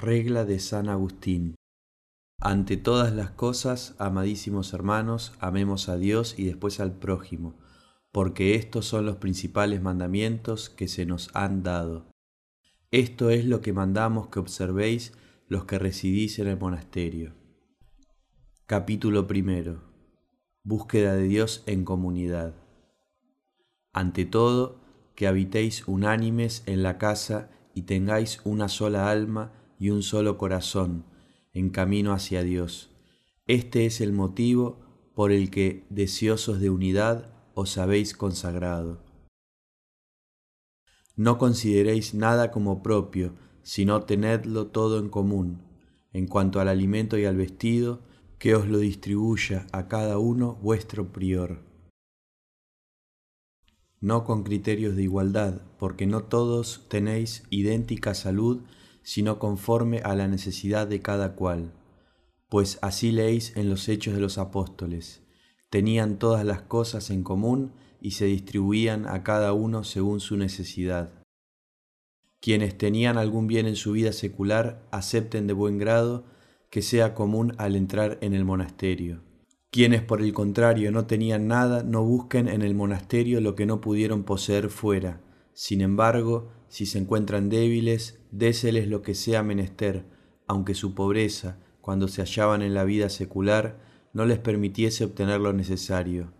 Regla de San Agustín. Ante todas las cosas, amadísimos hermanos, amemos a Dios y después al prójimo, porque estos son los principales mandamientos que se nos han dado. Esto es lo que mandamos que observéis los que residís en el monasterio. Capítulo primero. Búsqueda de Dios en comunidad. Ante todo, que habitéis unánimes en la casa y tengáis una sola alma y un solo corazón en camino hacia Dios. Este es el motivo por el que, deseosos de unidad, os habéis consagrado. No consideréis nada como propio, sino tenedlo todo en común. En cuanto al alimento y al vestido, que os lo distribuya a cada uno vuestro prior. No con criterios de igualdad, porque no todos tenéis idéntica salud sino conforme a la necesidad de cada cual. Pues así leéis en los hechos de los apóstoles. Tenían todas las cosas en común y se distribuían a cada uno según su necesidad. Quienes tenían algún bien en su vida secular, acepten de buen grado que sea común al entrar en el monasterio. Quienes por el contrario no tenían nada, no busquen en el monasterio lo que no pudieron poseer fuera. Sin embargo, si se encuentran débiles, déseles lo que sea menester, aunque su pobreza, cuando se hallaban en la vida secular, no les permitiese obtener lo necesario.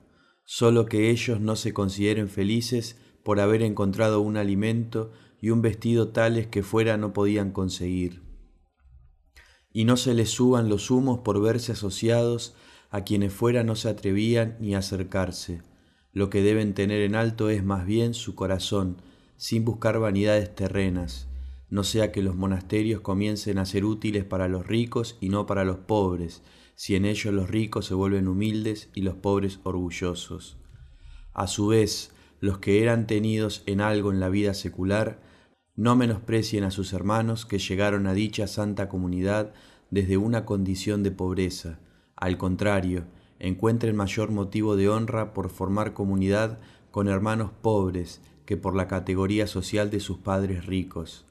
Solo que ellos no se consideren felices por haber encontrado un alimento y un vestido tales que fuera no podían conseguir. Y no se les suban los humos por verse asociados a quienes fuera no se atrevían ni a acercarse. Lo que deben tener en alto es más bien su corazón, sin buscar vanidades terrenas, no sea que los monasterios comiencen a ser útiles para los ricos y no para los pobres, si en ellos los ricos se vuelven humildes y los pobres orgullosos. A su vez, los que eran tenidos en algo en la vida secular, no menosprecien a sus hermanos que llegaron a dicha santa comunidad desde una condición de pobreza, al contrario, encuentren mayor motivo de honra por formar comunidad con hermanos pobres que por la categoría social de sus padres ricos.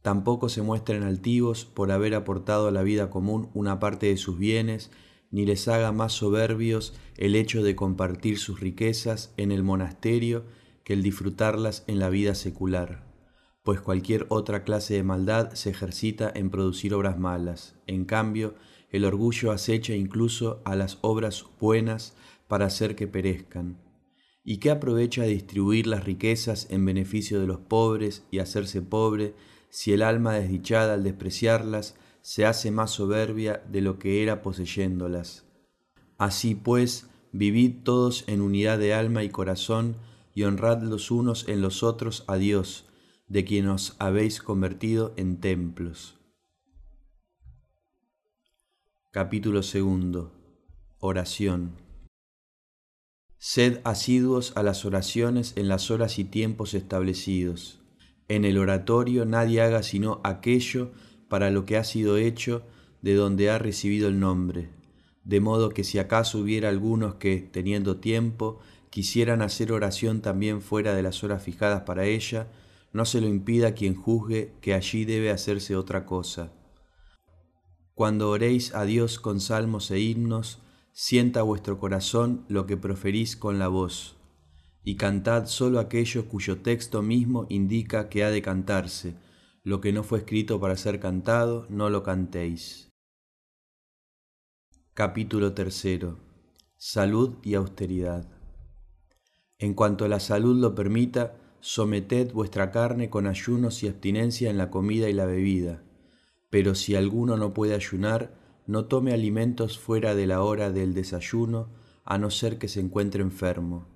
Tampoco se muestren altivos por haber aportado a la vida común una parte de sus bienes, ni les haga más soberbios el hecho de compartir sus riquezas en el monasterio que el disfrutarlas en la vida secular, pues cualquier otra clase de maldad se ejercita en producir obras malas. En cambio, el orgullo acecha incluso a las obras buenas para hacer que perezcan. ¿Y qué aprovecha distribuir las riquezas en beneficio de los pobres y hacerse pobre si el alma desdichada al despreciarlas se hace más soberbia de lo que era poseyéndolas? Así pues, vivid todos en unidad de alma y corazón y honrad los unos en los otros a Dios, de quien os habéis convertido en templos. Capítulo segundo. Oración. Sed asiduos a las oraciones en las horas y tiempos establecidos. En el oratorio nadie haga sino aquello para lo que ha sido hecho de donde ha recibido el nombre, de modo que si acaso hubiera algunos que, teniendo tiempo, quisieran hacer oración también fuera de las horas fijadas para ella, no se lo impida quien juzgue que allí debe hacerse otra cosa. Cuando oréis a Dios con salmos e himnos, sienta vuestro corazón lo que proferís con la voz, y cantad solo aquello cuyo texto mismo indica que ha de cantarse, lo que no fue escrito para ser cantado, no lo cantéis. Capítulo tercero. Salud y austeridad. En cuanto la salud lo permita, someted vuestra carne con ayunos y abstinencia en la comida y la bebida. Pero si alguno no puede ayunar, no tome alimentos fuera de la hora del desayuno, a no ser que se encuentre enfermo.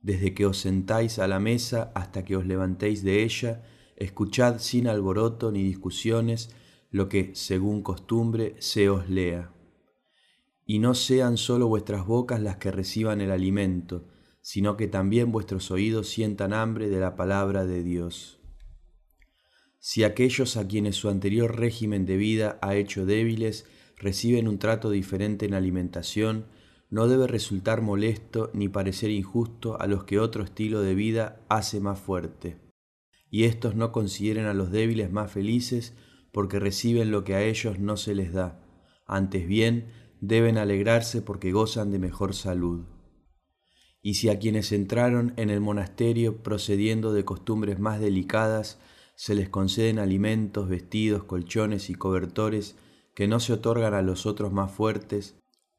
Desde que os sentáis a la mesa hasta que os levantéis de ella, escuchad sin alboroto ni discusiones lo que, según costumbre, se os lea. Y no sean sólo vuestras bocas las que reciban el alimento, sino que también vuestros oídos sientan hambre de la palabra de Dios. Si aquellos a quienes su anterior régimen de vida ha hecho débiles reciben un trato diferente en alimentación, no debe resultar molesto ni parecer injusto a los que otro estilo de vida hace más fuerte. Y éstos no consideren a los débiles más felices porque reciben lo que a ellos no se les da. Antes bien, deben alegrarse porque gozan de mejor salud. Y si a quienes entraron en el monasterio procediendo de costumbres más delicadas, se les conceden alimentos, vestidos, colchones y cobertores que no se otorgan a los otros más fuertes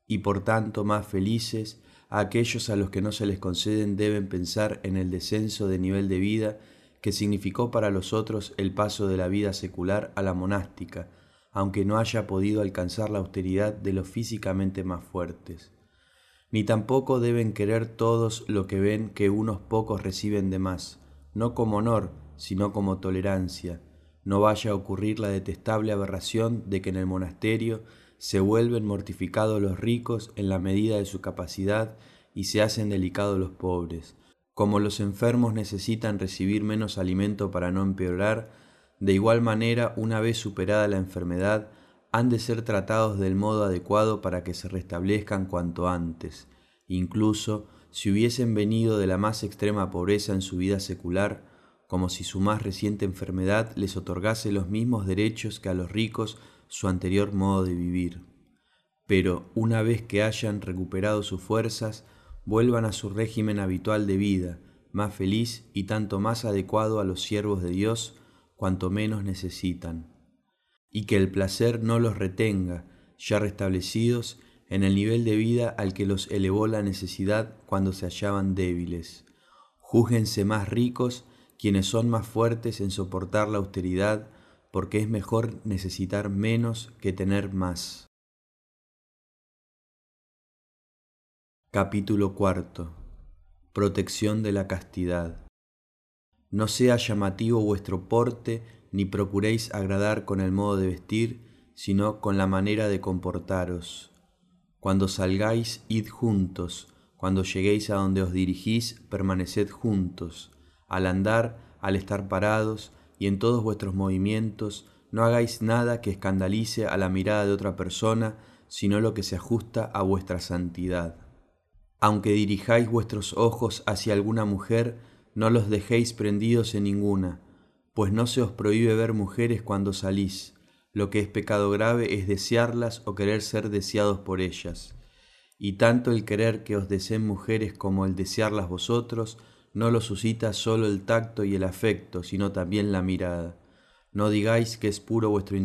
y por tanto más felices, a aquellos a los que no se les conceden deben pensar en el descenso de nivel de vida que significó para los otros el paso de la vida secular a la monástica, aunque no haya podido alcanzar la austeridad de los físicamente más fuertes. Ni tampoco deben querer todos lo que ven que unos pocos reciben de más, no como honor, sino como tolerancia. No vaya a ocurrir la detestable aberración de que en el monasterio se vuelven mortificados los ricos en la medida de su capacidad y se hacen delicados los pobres, como los enfermos necesitan recibir menos alimento para no empeorar, de igual manera, una vez superada la enfermedad, han de ser tratados del modo adecuado para que se restablezcan cuanto antes. Incluso si hubiesen venido de la más extrema pobreza en su vida secular, como si su más reciente enfermedad les otorgase los mismos derechos que a los ricos su anterior modo de vivir. Pero una vez que hayan recuperado sus fuerzas, vuelvan a su régimen habitual de vida, más feliz y tanto más adecuado a los siervos de Dios cuanto menos necesitan, y que el placer no los retenga, ya restablecidos en el nivel de vida al que los elevó la necesidad cuando se hallaban débiles. Júzguense más ricos quienes son más fuertes en soportar la austeridad, porque es mejor necesitar menos que tener más. Capítulo cuarto. Protección de la castidad. No sea llamativo vuestro porte, ni procuréis agradar con el modo de vestir, sino con la manera de comportaros. Cuando salgáis, id juntos, cuando lleguéis a donde os dirigís, permaneced juntos. Al andar, al estar parados, y en todos vuestros movimientos, no hagáis nada que escandalice a la mirada de otra persona, sino lo que se ajusta a vuestra santidad. Aunque dirijáis vuestros ojos hacia alguna mujer, no los dejéis prendidos en ninguna, pues no se os prohíbe ver mujeres cuando salís. Lo que es pecado grave es desearlas o querer ser deseados por ellas. Y tanto el querer que os deseen mujeres como el desearlas vosotros no lo suscita solo el tacto y el afecto, sino también la mirada. No digáis que es puro vuestro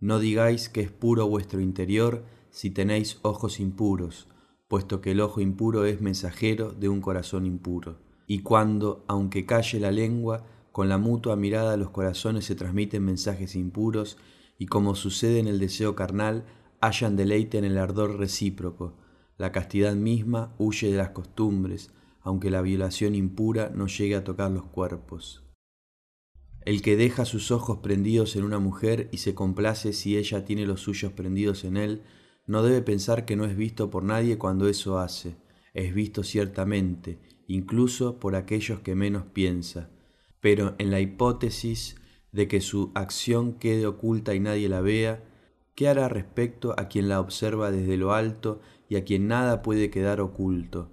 no digáis que es puro vuestro interior si tenéis ojos impuros, puesto que el ojo impuro es mensajero de un corazón impuro. Y cuando, aunque calle la lengua, con la mutua mirada los corazones se transmiten mensajes impuros, y como sucede en el deseo carnal, hallan deleite en el ardor recíproco. La castidad misma huye de las costumbres, aunque la violación impura no llegue a tocar los cuerpos. El que deja sus ojos prendidos en una mujer y se complace si ella tiene los suyos prendidos en él, no debe pensar que no es visto por nadie cuando eso hace, es visto ciertamente, incluso por aquellos que menos piensa, pero en la hipótesis de que su acción quede oculta y nadie la vea, ¿qué hará respecto a quien la observa desde lo alto y a quien nada puede quedar oculto?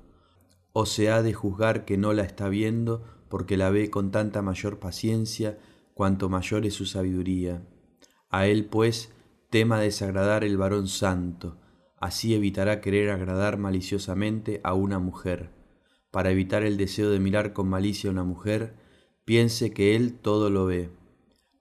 ¿O se ha de juzgar que no la está viendo porque la ve con tanta mayor paciencia cuanto mayor es su sabiduría? A él, pues, tema desagradar el varón santo, así evitará querer agradar maliciosamente a una mujer. Para evitar el deseo de mirar con malicia a una mujer, piense que él todo lo ve,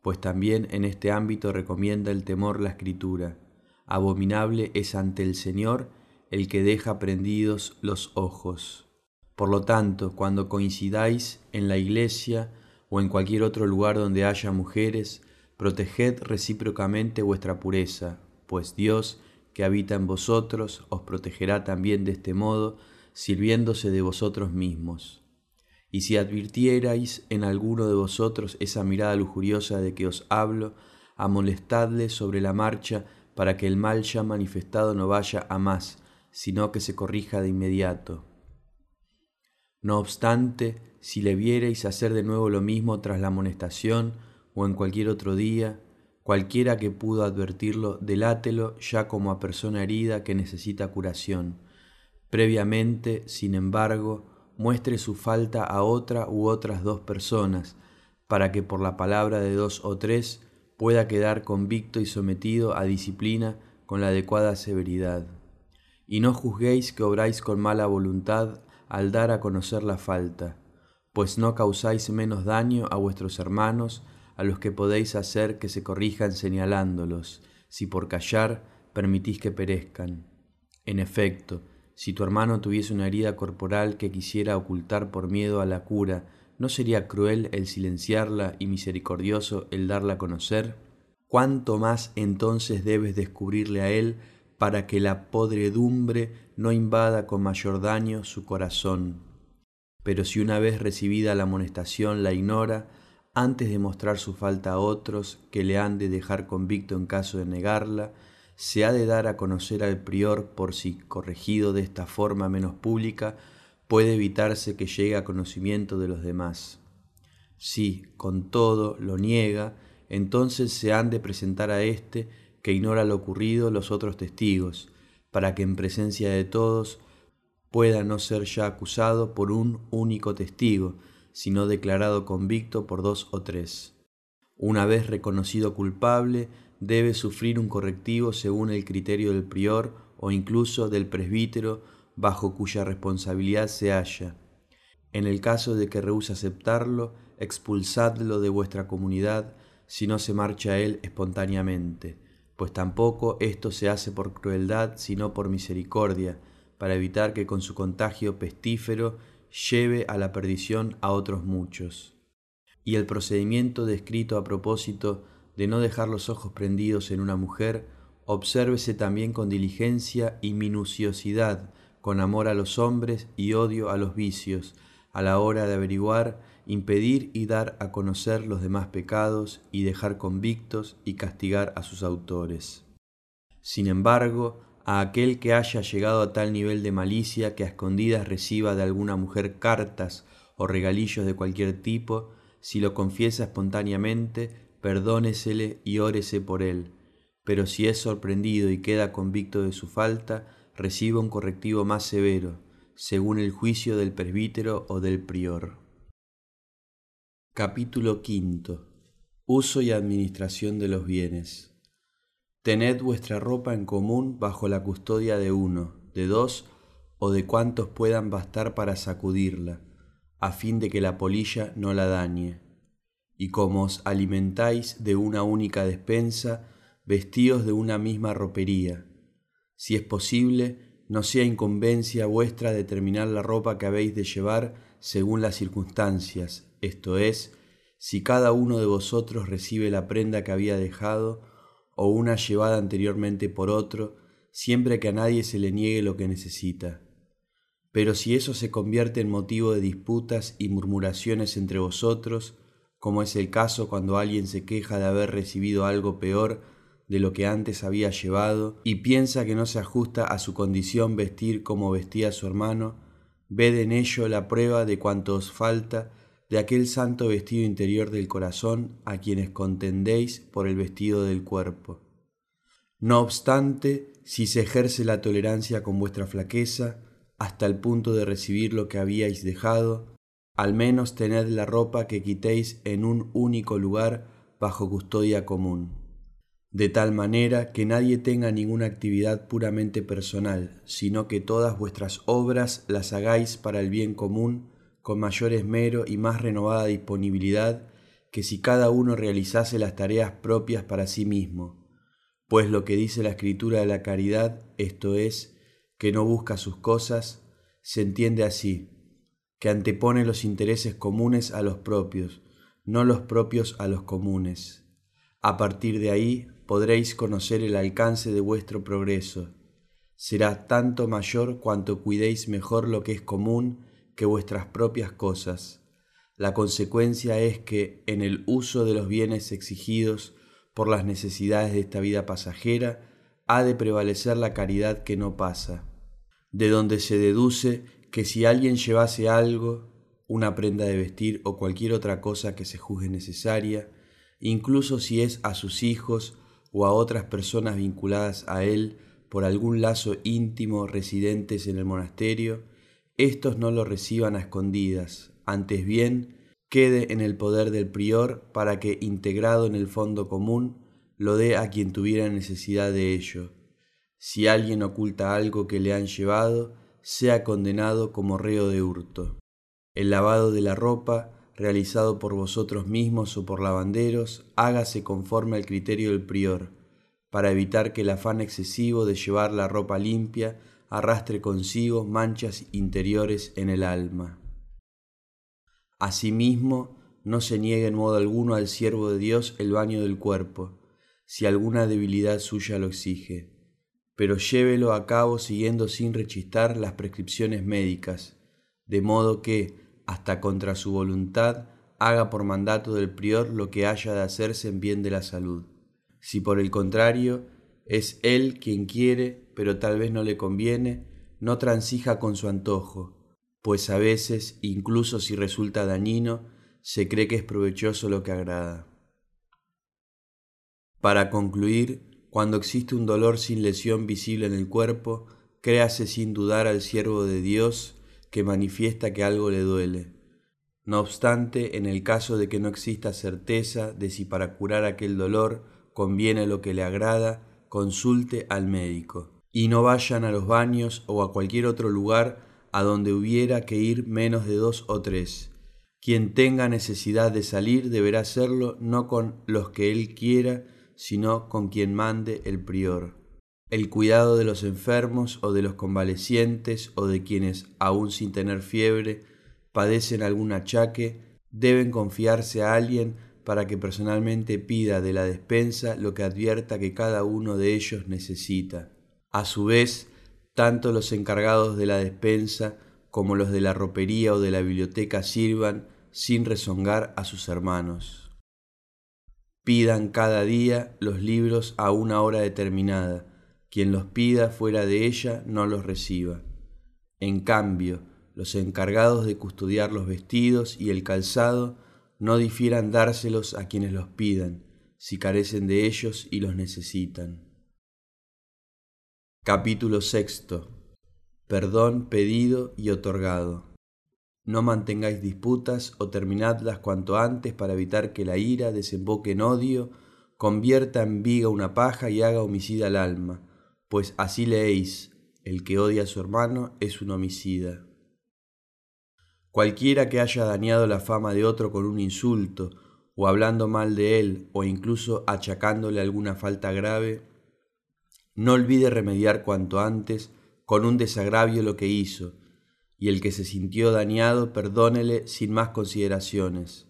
pues también en este ámbito recomienda el temor la escritura. Abominable es ante el Señor el que deja prendidos los ojos. Por lo tanto, cuando coincidáis en la iglesia o en cualquier otro lugar donde haya mujeres, proteged recíprocamente vuestra pureza, pues Dios, que habita en vosotros, os protegerá también de este modo, sirviéndose de vosotros mismos. Y si advirtierais en alguno de vosotros esa mirada lujuriosa de que os hablo, amolestadle sobre la marcha para que el mal ya manifestado no vaya a más, sino que se corrija de inmediato. No obstante, si le vierais hacer de nuevo lo mismo tras la amonestación, o en cualquier otro día, cualquiera que pudo advertirlo, delátelo ya como a persona herida que necesita curación. Previamente, sin embargo, muestre su falta a otra u otras dos personas, para que por la palabra de dos o tres pueda quedar convicto y sometido a disciplina con la adecuada severidad. Y no juzguéis que obráis con mala voluntad al dar a conocer la falta, pues no causáis menos daño a vuestros hermanos a los que podéis hacer que se corrijan señalándolos, si por callar permitís que perezcan. En efecto, si tu hermano tuviese una herida corporal que quisiera ocultar por miedo a la cura, ¿no sería cruel el silenciarla y misericordioso el darla a conocer? ¿Cuánto más entonces debes descubrirle a él para que la podredumbre no invada con mayor daño su corazón? Pero si una vez recibida la amonestación la ignora, antes de mostrar su falta a otros que le han de dejar convicto en caso de negarla, se ha de dar a conocer al prior por si, corregido de esta forma menos pública, puede evitarse que llegue a conocimiento de los demás. Si, con todo, lo niega, entonces se han de presentar a éste, que ignora lo ocurrido, los otros testigos, para que en presencia de todos pueda no ser ya acusado por un único testigo, sino declarado convicto por dos o tres. Una vez reconocido culpable, debe sufrir un correctivo según el criterio del prior o incluso del presbítero bajo cuya responsabilidad se halla. En el caso de que rehúse aceptarlo, expulsadlo de vuestra comunidad si no se marcha él espontáneamente, pues tampoco esto se hace por crueldad, sino por misericordia, para evitar que con su contagio pestífero lleve a la perdición a otros muchos. Y el procedimiento descrito a propósito de no dejar los ojos prendidos en una mujer, obsérvese también con diligencia y minuciosidad, con amor a los hombres y odio a los vicios, a la hora de averiguar, impedir y dar a conocer los demás pecados y dejar convictos y castigar a sus autores. Sin embargo, a aquel que haya llegado a tal nivel de malicia que a escondidas reciba de alguna mujer cartas o regalillos de cualquier tipo, si lo confiesa espontáneamente, perdónesele y órese por él, pero si es sorprendido y queda convicto de su falta, reciba un correctivo más severo, según el juicio del presbítero o del prior. Capítulo V. Uso y administración de los bienes. Tened vuestra ropa en común bajo la custodia de uno, de dos o de cuantos puedan bastar para sacudirla, a fin de que la polilla no la dañe. Y como os alimentáis de una única despensa, vestíos de una misma ropería. Si es posible, no sea incumbencia vuestra determinar la ropa que habéis de llevar según las circunstancias, esto es, si cada uno de vosotros recibe la prenda que había dejado, o una llevada anteriormente por otro, siempre que a nadie se le niegue lo que necesita. Pero si eso se convierte en motivo de disputas y murmuraciones entre vosotros, como es el caso cuando alguien se queja de haber recibido algo peor de lo que antes había llevado y piensa que no se ajusta a su condición vestir como vestía su hermano, ved en ello la prueba de cuanto os falta de aquel santo vestido interior del corazón a quienes contendéis por el vestido del cuerpo. No obstante, si se ejerce la tolerancia con vuestra flaqueza, hasta el punto de recibir lo que habíais dejado, al menos tened la ropa que quitéis en un único lugar bajo custodia común, de tal manera que nadie tenga ninguna actividad puramente personal, sino que todas vuestras obras las hagáis para el bien común, con mayor esmero y más renovada disponibilidad que si cada uno realizase las tareas propias para sí mismo, pues lo que dice la escritura de la caridad, esto es, que no busca sus cosas, se entiende así, que antepone los intereses comunes a los propios, no los propios a los comunes. A partir de ahí podréis conocer el alcance de vuestro progreso. Será tanto mayor cuanto cuidéis mejor lo que es común que vuestras propias cosas. La consecuencia es que en el uso de los bienes exigidos por las necesidades de esta vida pasajera, ha de prevalecer la caridad que no pasa, de donde se deduce que si alguien llevase algo, una prenda de vestir o cualquier otra cosa que se juzgue necesaria, incluso si es a sus hijos o a otras personas vinculadas a él por algún lazo íntimo residentes en el monasterio, estos no lo reciban a escondidas, antes bien quede en el poder del prior para que, integrado en el fondo común, lo dé a quien tuviera necesidad de ello. Si alguien oculta algo que le han llevado, sea condenado como reo de hurto. El lavado de la ropa, realizado por vosotros mismos o por lavanderos, hágase conforme al criterio del prior, para evitar que el afán excesivo de llevar la ropa limpia arrastre consigo manchas interiores en el alma. Asimismo, no se niegue en modo alguno al siervo de Dios el baño del cuerpo, si alguna debilidad suya lo exige, pero llévelo a cabo siguiendo sin rechistar las prescripciones médicas, de modo que, hasta contra su voluntad, haga por mandato del prior lo que haya de hacerse en bien de la salud. Si por el contrario es él quien quiere, pero tal vez no le conviene, no transija con su antojo, pues a veces, incluso si resulta dañino, se cree que es provechoso lo que agrada. Para concluir, cuando existe un dolor sin lesión visible en el cuerpo, créase sin dudar al siervo de Dios que manifiesta que algo le duele. No obstante, en el caso de que no exista certeza de si para curar aquel dolor conviene lo que le agrada, consulte al médico. Y no vayan a los baños o a cualquier otro lugar a donde hubiera que ir menos de dos o tres. Quien tenga necesidad de salir deberá hacerlo no con los que él quiera, sino con quien mande el prior el cuidado de los enfermos o de los convalecientes o de quienes, aun sin tener fiebre, padecen algún achaque, deben confiarse a alguien para que personalmente pida de la despensa lo que advierta que cada uno de ellos necesita. A su vez, tanto los encargados de la despensa como los de la ropería o de la biblioteca sirvan sin rezongar a sus hermanos. Pidan cada día los libros a una hora determinada, quien los pida fuera de ella no los reciba. En cambio, los encargados de custodiar los vestidos y el calzado no difieran dárselos a quienes los pidan, si carecen de ellos y los necesitan. Capítulo sexto. Perdón pedido y otorgado. No mantengáis disputas o terminadlas cuanto antes para evitar que la ira desemboque en odio, convierta en viga una paja y haga homicida al alma pues así leéis, el que odia a su hermano es un homicida. Cualquiera que haya dañado la fama de otro con un insulto, o hablando mal de él, o incluso achacándole alguna falta grave, no olvide remediar cuanto antes con un desagravio lo que hizo, y el que se sintió dañado perdónele sin más consideraciones.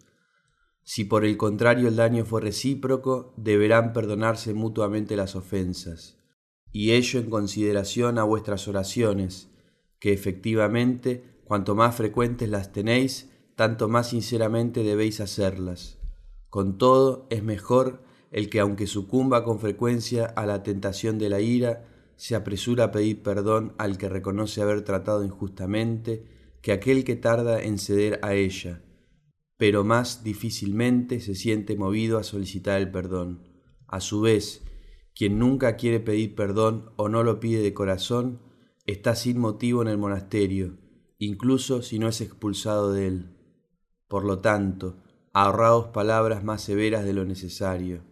Si por el contrario el daño fue recíproco, deberán perdonarse mutuamente las ofensas y ello en consideración a vuestras oraciones, que efectivamente, cuanto más frecuentes las tenéis, tanto más sinceramente debéis hacerlas. Con todo, es mejor el que, aunque sucumba con frecuencia a la tentación de la ira, se apresura a pedir perdón al que reconoce haber tratado injustamente, que aquel que tarda en ceder a ella, pero más difícilmente se siente movido a solicitar el perdón. A su vez, quien nunca quiere pedir perdón o no lo pide de corazón, está sin motivo en el monasterio, incluso si no es expulsado de él. Por lo tanto, ahorraos palabras más severas de lo necesario,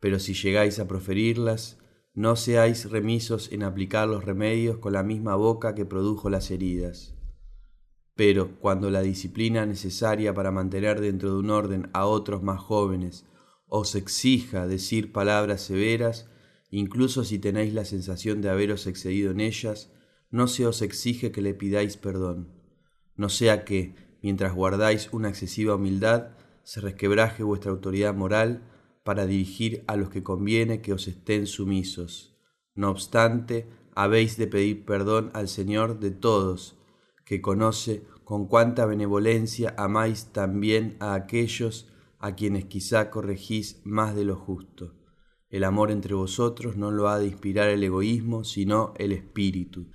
pero si llegáis a proferirlas, no seáis remisos en aplicar los remedios con la misma boca que produjo las heridas. Pero cuando la disciplina necesaria para mantener dentro de un orden a otros más jóvenes os exija decir palabras severas, incluso si tenéis la sensación de haberos excedido en ellas, no se os exige que le pidáis perdón, no sea que, mientras guardáis una excesiva humildad, se resquebraje vuestra autoridad moral para dirigir a los que conviene que os estén sumisos. No obstante, habéis de pedir perdón al Señor de todos, que conoce con cuánta benevolencia amáis también a aquellos a quienes quizá corregís más de lo justo. El amor entre vosotros no lo ha de inspirar el egoísmo, sino el espíritu.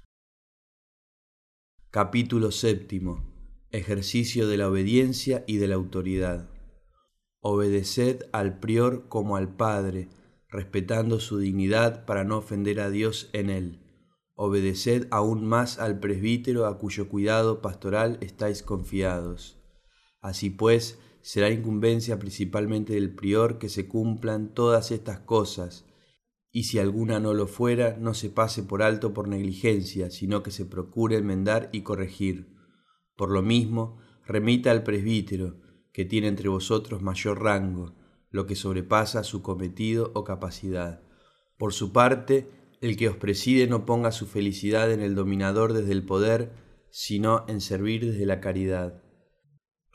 Capítulo séptimo. Ejercicio de la obediencia y de la autoridad. Obedeced al prior como al Padre, respetando su dignidad para no ofender a Dios en él. Obedeced aún más al presbítero a cuyo cuidado pastoral estáis confiados Así pues, será incumbencia principalmente del prior que se cumplan todas estas cosas, y si alguna no lo fuera, no se pase por alto por negligencia, sino que se procure enmendar y corregir. Por lo mismo, remita al presbítero, que tiene entre vosotros mayor rango, lo que sobrepasa su cometido o capacidad. Por su parte, el que os preside no ponga su felicidad en el dominador desde el poder, sino en servir desde la caridad.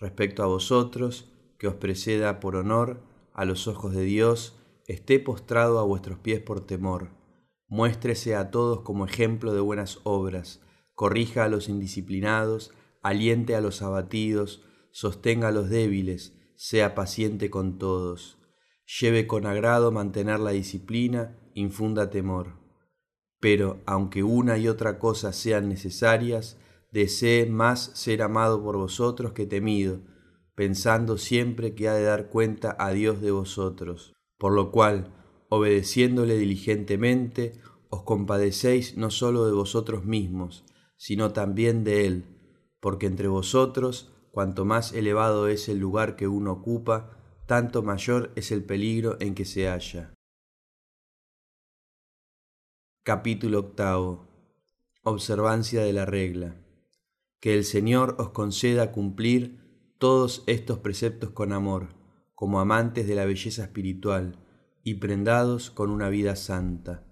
Respecto a vosotros, que os preceda por honor a los ojos de Dios, esté postrado a vuestros pies por temor, muéstrese a todos como ejemplo de buenas obras, corrija a los indisciplinados, aliente a los abatidos, sostenga a los débiles, sea paciente con todos, lleve con agrado mantener la disciplina, infunda temor. Pero aunque una y otra cosa sean necesarias, desee más ser amado por vosotros que temido, pensando siempre que ha de dar cuenta a Dios de vosotros. Por lo cual, obedeciéndole diligentemente, os compadecéis no sólo de vosotros mismos, sino también de Él, porque entre vosotros, cuanto más elevado es el lugar que uno ocupa, tanto mayor es el peligro en que se halla. Capítulo octavo. Observancia de la regla. Que el Señor os conceda cumplir todos estos preceptos con amor, como amantes de la belleza espiritual y prendados con una vida santa,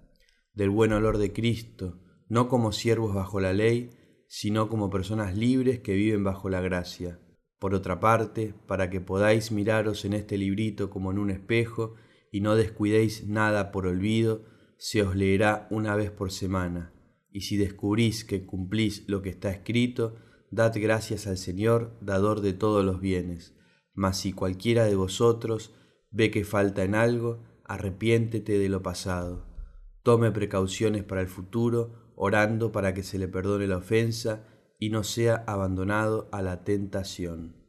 del buen olor de Cristo, no como siervos bajo la ley, sino como personas libres que viven bajo la gracia. Por otra parte, para que podáis miraros en este librito como en un espejo y no descuidéis nada por olvido, se os leerá una vez por semana, y si descubrís que cumplís lo que está escrito, dad gracias al Señor, dador de todos los bienes. Mas si cualquiera de vosotros ve que falta en algo, arrepiéntete de lo pasado. Tome precauciones para el futuro, orando para que se le perdone la ofensa y no sea abandonado a la tentación.